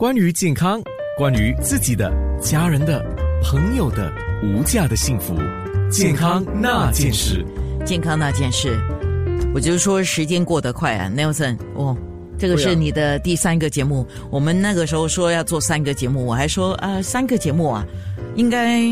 关于健康，关于自己的、家人的、朋友的无价的幸福，健康那件事。健康那件事，我就是说时间过得快啊，Nelson，哦，这个是你的第三个节目。我们那个时候说要做三个节目，我还说啊，三个节目啊，应该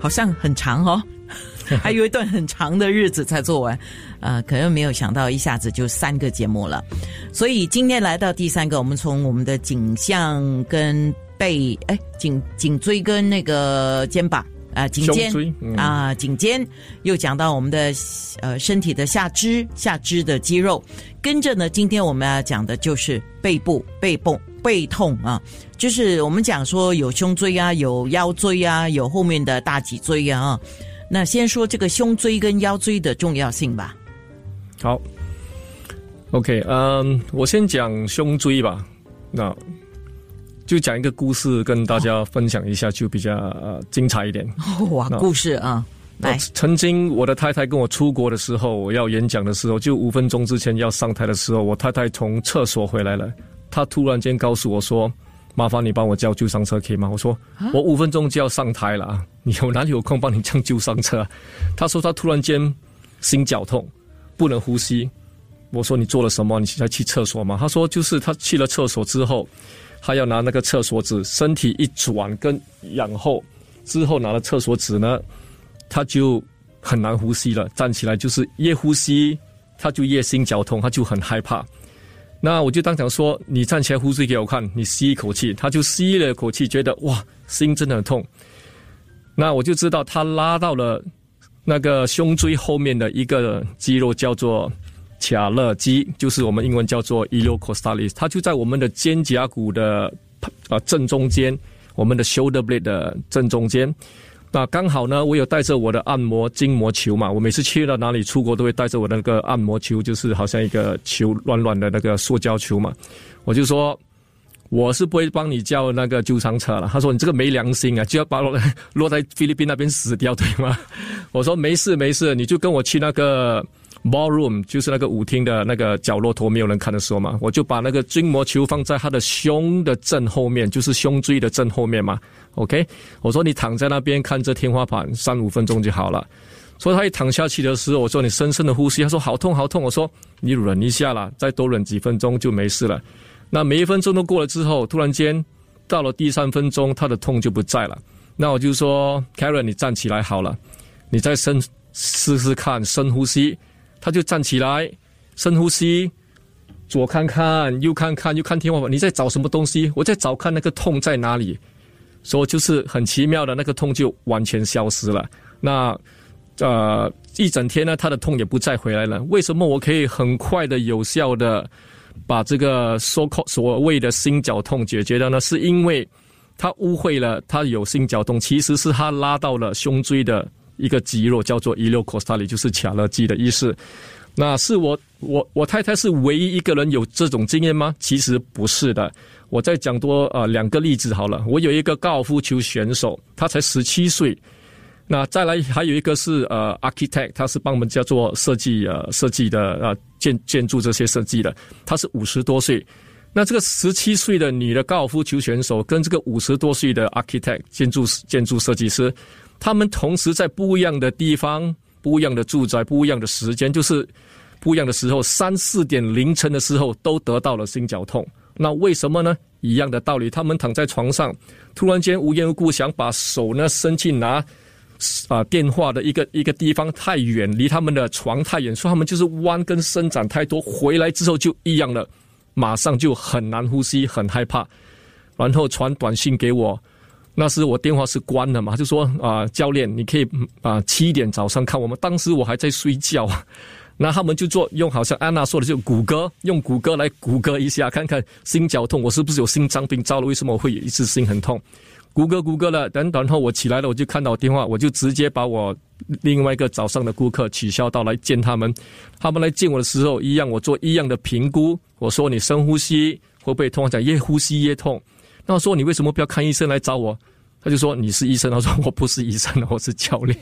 好像很长哦。还有一段很长的日子才做完，呃，可能没有想到一下子就三个节目了，所以今天来到第三个，我们从我们的颈项跟背，哎，颈颈椎跟那个肩膀啊，颈肩啊，颈肩，又讲到我们的呃身体的下肢下肢的肌肉，跟着呢，今天我们要讲的就是背部背部背痛啊，就是我们讲说有胸椎啊，有腰椎啊，有后面的大脊椎啊。那先说这个胸椎跟腰椎的重要性吧。好，OK，嗯，我先讲胸椎吧。那就讲一个故事跟大家分享一下，就比较呃精彩一点。哇，故事啊！来，曾经我的太太跟我出国的时候，我要演讲的时候，就五分钟之前要上台的时候，我太太从厕所回来了，她突然间告诉我说。麻烦你帮我叫救伤车可以吗？我说我五分钟就要上台了啊！你有哪里有空帮你叫救伤车？她说她突然间心绞痛，不能呼吸。我说你做了什么？你现在去厕所吗？他说就是他去了厕所之后，他要拿那个厕所纸，身体一转跟仰后之后拿了厕所纸呢，他就很难呼吸了。站起来就是越呼吸他就越心绞痛，他就很害怕。那我就当场说：“你站起来呼吸给我看，你吸一口气。”他就吸了一口气，觉得哇，心真的很痛。那我就知道他拉到了那个胸椎后面的一个肌肉，叫做卡勒肌，就是我们英文叫做 iliocostalis。它就在我们的肩胛骨的啊正中间，我们的 shoulder blade 的正中间。那刚好呢，我有带着我的按摩筋膜球嘛，我每次去到哪里出国都会带着我那个按摩球，就是好像一个球软软的那个塑胶球嘛。我就说我是不会帮你叫那个救伤车了。他说你这个没良心啊，就要把落 落在菲律宾那边死掉对吗？我说没事没事，你就跟我去那个。Ballroom 就是那个舞厅的那个角落头，没有人看的时候嘛，我就把那个筋膜球放在他的胸的正后面，就是胸椎的正后面嘛。OK，我说你躺在那边看着天花板三五分钟就好了。所以他一躺下去的时候，我说你深深的呼吸。他说好痛好痛。我说你忍一下啦，再多忍几分钟就没事了。那每一分钟都过了之后，突然间到了第三分钟，他的痛就不在了。那我就说 Karen，你站起来好了，你再深试试看深呼吸。他就站起来，深呼吸，左看看，右看看，又看天花板。你在找什么东西？我在找看那个痛在哪里。所以就是很奇妙的，那个痛就完全消失了。那呃，一整天呢，他的痛也不再回来了。为什么我可以很快的、有效的把这个所所谓的心绞痛解决掉呢？是因为他误会了，他有心绞痛，其实是他拉到了胸椎的。一个肌肉叫做 i l i o c o s t a l 就是卡勒肌的意思。那是我我我太太是唯一一个人有这种经验吗？其实不是的。我再讲多呃两个例子好了。我有一个高尔夫球选手，他才十七岁。那再来还有一个是呃 architect，他是帮我们叫做设计呃设计的呃建建筑这些设计的，他是五十多岁。那这个十七岁的女的高尔夫球选手跟这个五十多岁的 architect 建筑建筑设计师。他们同时在不一样的地方、不一样的住宅、不一样的时间，就是不一样的时候，三四点凌晨的时候都得到了心绞痛。那为什么呢？一样的道理，他们躺在床上，突然间无缘无故想把手呢伸进拿啊电话的一个一个地方太远，离他们的床太远，所以他们就是弯跟伸展太多，回来之后就一样了，马上就很难呼吸，很害怕，然后传短信给我。那时我电话是关了嘛，就说啊，教练，你可以啊七点早上看我们。当时我还在睡觉，那他们就做用好像安娜说的，就谷歌用谷歌来谷歌一下，看看心绞痛，我是不是有心脏病？糟了，为什么我会一次心很痛？谷歌谷歌了，等等后我起来了，我就看到电话，我就直接把我另外一个早上的顾客取消到来见他们。他们来见我的时候，一样我做一样的评估，我说你深呼吸会不会痛？讲越呼吸越痛。那我说你为什么不要看医生来找我？他就说你是医生，他说我不是医生，我是教练。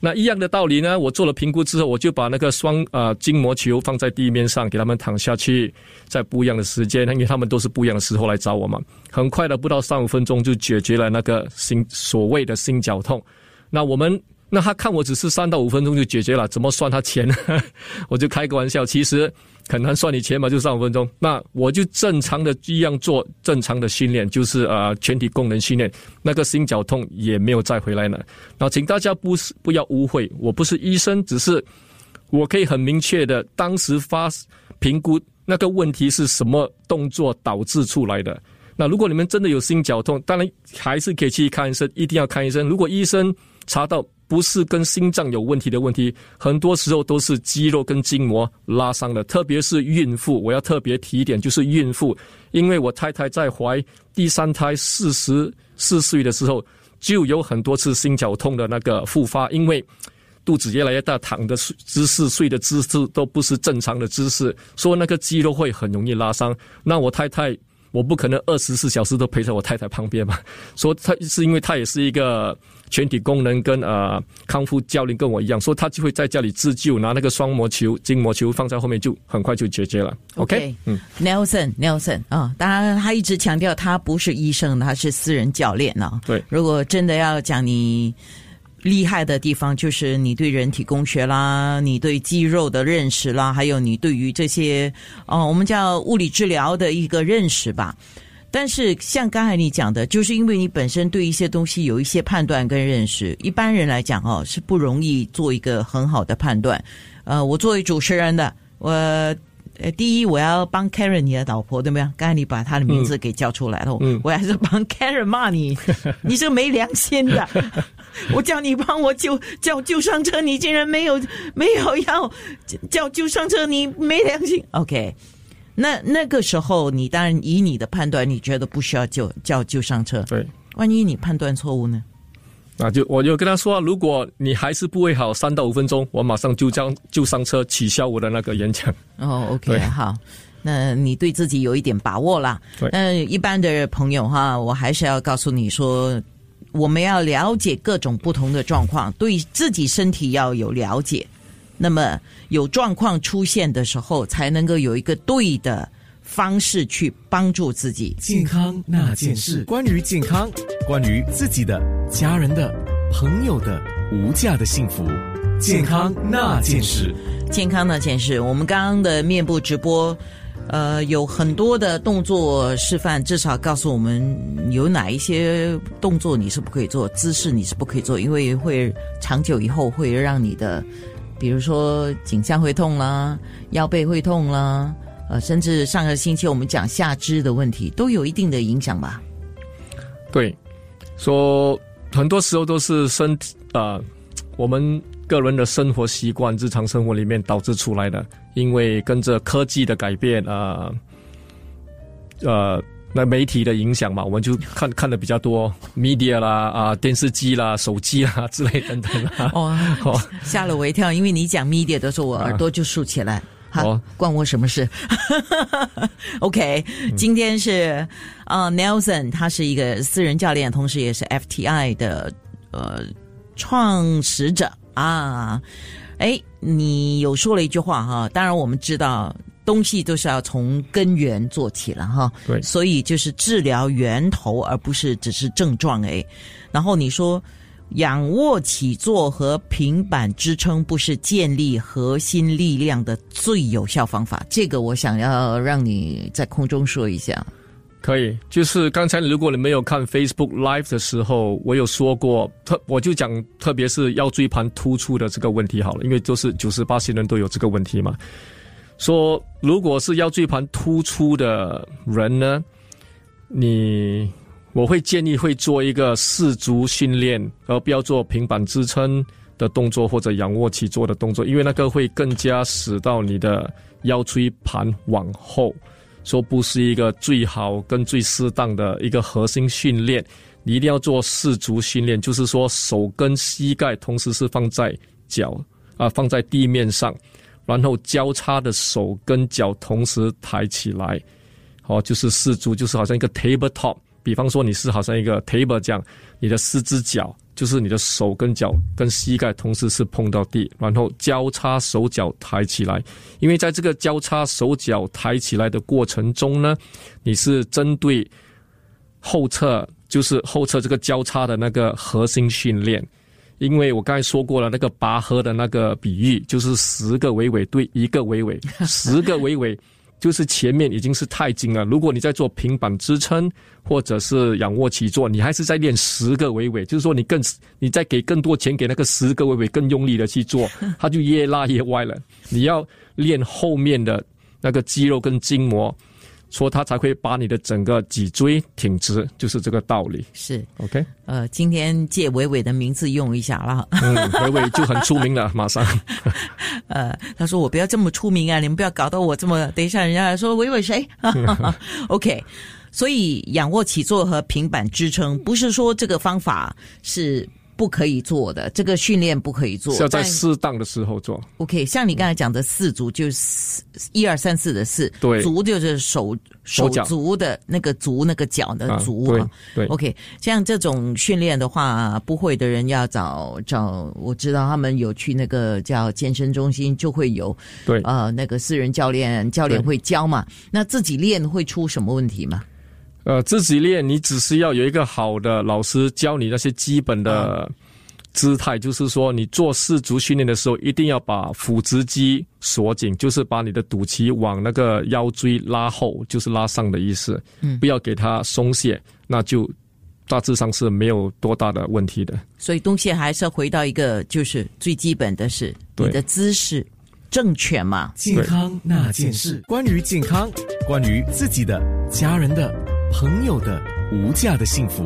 那一样的道理呢，我做了评估之后，我就把那个双呃筋膜球放在地面上，给他们躺下去，在不一样的时间，因为他们都是不一样的时候来找我嘛。很快的，不到三五分钟就解决了那个心所谓的心绞痛。那我们。那他看我只是三到五分钟就解决了，怎么算他钱呢？我就开个玩笑，其实很难算你钱嘛，就三五分钟。那我就正常的一样做正常的训练，就是呃全体功能训练，那个心绞痛也没有再回来了。那请大家不是不要误会，我不是医生，只是我可以很明确的当时发评估那个问题是什么动作导致出来的。那如果你们真的有心绞痛，当然还是可以去看医生，一定要看医生。如果医生查到。不是跟心脏有问题的问题，很多时候都是肌肉跟筋膜拉伤的，特别是孕妇。我要特别提一点，就是孕妇，因为我太太在怀第三胎四十四岁的时候，就有很多次心绞痛的那个复发，因为肚子越来越大，躺的姿势、睡的姿势都不是正常的姿势，所以那个肌肉会很容易拉伤。那我太太。我不可能二十四小时都陪在我太太旁边嘛，说他是因为他也是一个全体功能跟呃康复教练跟我一样，说他就会在家里自救，拿那个双膜球、筋膜球放在后面就很快就解决了。OK，嗯，Nelson，Nelson 啊，当然他一直强调他不是医生，他是私人教练呢。对，如果真的要讲你。厉害的地方就是你对人体工学啦，你对肌肉的认识啦，还有你对于这些哦，我们叫物理治疗的一个认识吧。但是像刚才你讲的，就是因为你本身对一些东西有一些判断跟认识，一般人来讲哦是不容易做一个很好的判断。呃，我作为主持人的我。呃，第一我要帮 Karen 你的老婆，对不对？刚才你把她的名字给叫出来了，我还是帮 Karen 骂你，你是没良心的。我叫你帮我救叫救上车，你竟然没有没有要叫救上车，你没良心。OK，那那个时候你当然以你的判断，你觉得不需要救叫救上车。对，万一你判断错误呢？那就我就跟他说，如果你还是不会好，三到五分钟，我马上就将就上车取消我的那个演讲。哦，OK，好，那你对自己有一点把握啦。对，嗯，一般的朋友哈，我还是要告诉你说，我们要了解各种不同的状况，对自己身体要有了解。那么有状况出现的时候，才能够有一个对的。方式去帮助自己。健康那件事，关于健康，关于自己的、家人的、朋友的无价的幸福。健康那件事，健康那件事。我们刚刚的面部直播，呃，有很多的动作示范，至少告诉我们有哪一些动作你是不可以做，姿势你是不可以做，因为会长久以后会让你的，比如说颈项会痛啦，腰背会痛啦。呃，甚至上个星期我们讲下肢的问题，都有一定的影响吧？对，说很多时候都是身体啊，我们个人的生活习惯、日常生活里面导致出来的。因为跟着科技的改变啊，呃，那媒体的影响嘛，我们就看看的比较多，media 啦啊，电视机啦、手机啦 之类等等。哦，吓了我一跳，因为你讲 media 的时候，我耳朵就竖起来。好，关我什么事？OK，今天是啊，Nelson，他是一个私人教练，同时也是 FTI 的呃创始者啊。哎，你有说了一句话哈，当然我们知道东西都是要从根源做起了哈，对，所以就是治疗源头，而不是只是症状哎。然后你说。仰卧起坐和平板支撑不是建立核心力量的最有效方法。这个我想要让你在空中说一下。可以，就是刚才如果你没有看 Facebook Live 的时候，我有说过，特我就讲，特别是腰椎盘突出的这个问题好了，因为都是九十八些人都有这个问题嘛。说如果是腰椎盘突出的人呢，你。我会建议会做一个四足训练，而不要做平板支撑的动作或者仰卧起坐的动作，因为那个会更加使到你的腰椎盘往后，说不是一个最好跟最适当的一个核心训练。你一定要做四足训练，就是说手跟膝盖同时是放在脚啊放在地面上，然后交叉的手跟脚同时抬起来，好，就是四足，就是好像一个 table top。比方说你是好像一个 table 这样，你的四只脚就是你的手跟脚跟膝盖同时是碰到地，然后交叉手脚抬起来。因为在这个交叉手脚抬起来的过程中呢，你是针对后侧，就是后侧这个交叉的那个核心训练。因为我刚才说过了，那个拔河的那个比喻，就是十个尾尾对一个尾尾，十个尾尾。就是前面已经是太紧了，如果你在做平板支撑或者是仰卧起坐，你还是在练十个尾尾，就是说你更你再给更多钱给那个十个尾尾更用力的去做，它就越拉越歪了。你要练后面的那个肌肉跟筋膜。说他才会把你的整个脊椎挺直，就是这个道理。是，OK。呃，今天借伟伟的名字用一下了。嗯，伟伟就很出名了，马上。呃，他说我不要这么出名啊，你们不要搞到我这么。等一下，人家说伟伟谁？OK。所以仰卧起坐和平板支撑，不是说这个方法是。不可以做的这个训练不可以做，要在适当的时候做。OK，像你刚才讲的四足，就是一二三四的四，对，足就是手手足的那个足那个脚的足啊。对，OK，像这种训练的话，不会的人要找找，我知道他们有去那个叫健身中心，就会有对呃那个私人教练，教练会教嘛。那自己练会出什么问题吗？呃，自己练，你只是要有一个好的老师教你那些基本的姿态，就是说，你做四足训练的时候，一定要把腹直肌锁紧，就是把你的肚脐往那个腰椎拉后，就是拉上的意思。嗯，不要给它松懈，那就大致上是没有多大的问题的。所以东西还是要回到一个，就是最基本的是你的姿势正确嘛？健康那件事，关于健康，关于自己的、家人的。朋友的无价的幸福，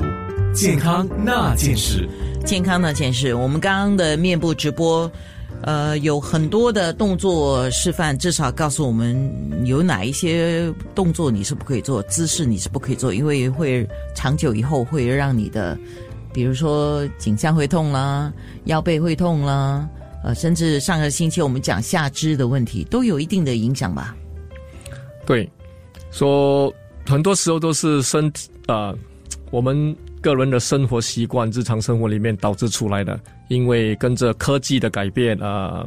健康那件事，健康那件事。我们刚刚的面部直播，呃，有很多的动作示范，至少告诉我们有哪一些动作你是不可以做，姿势你是不可以做，因为会长久以后会让你的，比如说颈项会痛啦，腰背会痛啦，呃，甚至上个星期我们讲下肢的问题，都有一定的影响吧？对，说。很多时候都是身啊，我们个人的生活习惯、日常生活里面导致出来的。因为跟着科技的改变啊，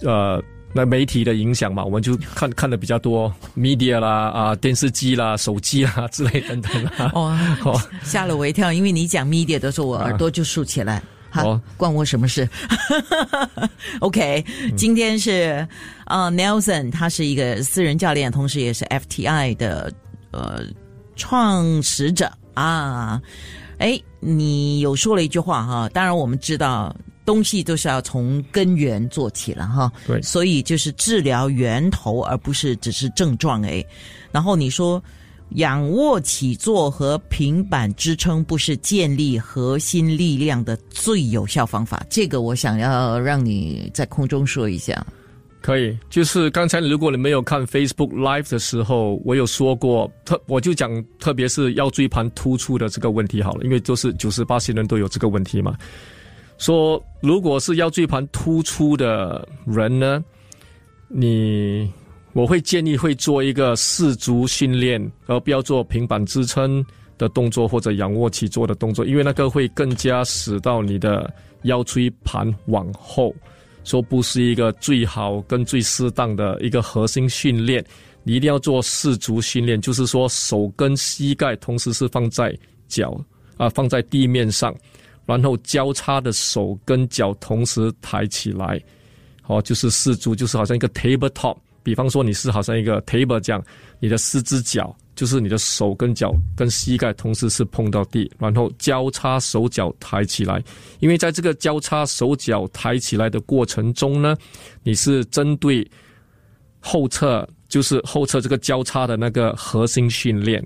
呃，那媒体的影响嘛，我们就看看的比较多，media 啦啊，电视机啦、手机啦 之类等等。哇，吓了我一跳，因为你讲 media 的时候，我耳朵就竖起来。好，关我什么事？OK，今天是啊，Nelson，他是一个私人教练，同时也是 FTI 的呃创始者啊。哎，你有说了一句话哈，当然我们知道东西都是要从根源做起了哈，对，所以就是治疗源头，而不是只是症状哎。然后你说。仰卧起坐和平板支撑不是建立核心力量的最有效方法。这个我想要让你在空中说一下。可以，就是刚才如果你没有看 Facebook Live 的时候，我有说过，特我就讲，特别是腰椎盘突出的这个问题好了，因为都是九十八些人都有这个问题嘛。说如果是腰椎盘突出的人呢，你。我会建议会做一个四足训练，而不要做平板支撑的动作或者仰卧起坐的动作，因为那个会更加使到你的腰椎盘往后，说不是一个最好跟最适当的一个核心训练。你一定要做四足训练，就是说手跟膝盖同时是放在脚啊放在地面上，然后交叉的手跟脚同时抬起来，好，就是四足，就是好像一个 table top。比方说你是好像一个 table 这样，你的四只脚就是你的手跟脚跟膝盖同时是碰到地，然后交叉手脚抬起来。因为在这个交叉手脚抬起来的过程中呢，你是针对后侧，就是后侧这个交叉的那个核心训练。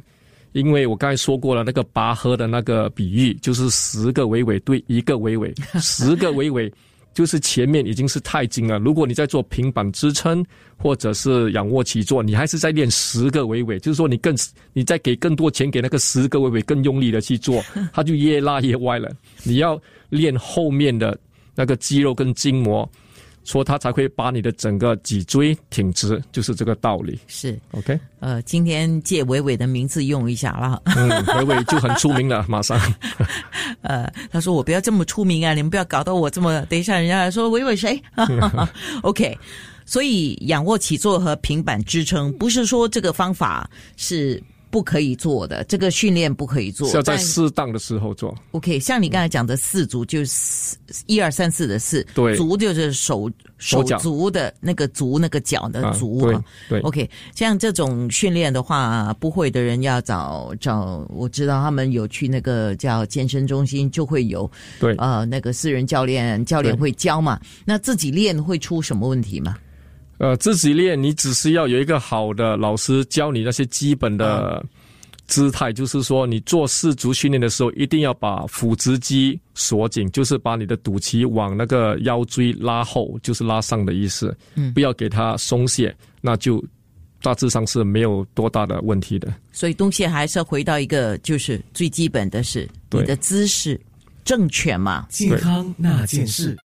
因为我刚才说过了，那个拔河的那个比喻，就是十个尾尾对一个尾尾，十个尾尾。就是前面已经是太紧了，如果你在做平板支撑或者是仰卧起坐，你还是在练十个尾尾，就是说你更你再给更多钱给那个十个尾尾更用力的去做，它就越拉越歪了。你要练后面的那个肌肉跟筋膜。说他才会把你的整个脊椎挺直，就是这个道理。是 OK，呃，今天借伟伟的名字用一下啦。嗯，伟伟就很出名了，马上。呃，他说我不要这么出名啊，你们不要搞到我这么，等一下人家来说伟伟谁？OK，所以仰卧起坐和平板支撑，不是说这个方法是。不可以做的这个训练不可以做，是要在适当的时候做。OK，像你刚才讲的四足，就是一二三四的四，对，足就是手手足的那个足那个脚的足啊。对，OK，像这种训练的话，不会的人要找找，我知道他们有去那个叫健身中心，就会有对呃那个私人教练，教练会教嘛。那自己练会出什么问题吗？呃，自己练，你只是要有一个好的老师教你那些基本的姿态，就是说，你做四足训练的时候，一定要把腹直肌锁紧，就是把你的肚脐往那个腰椎拉后，就是拉上的意思。嗯，不要给它松懈，那就大致上是没有多大的问题的。所以东西还是要回到一个，就是最基本的是你的姿势正确嘛？健康那件事。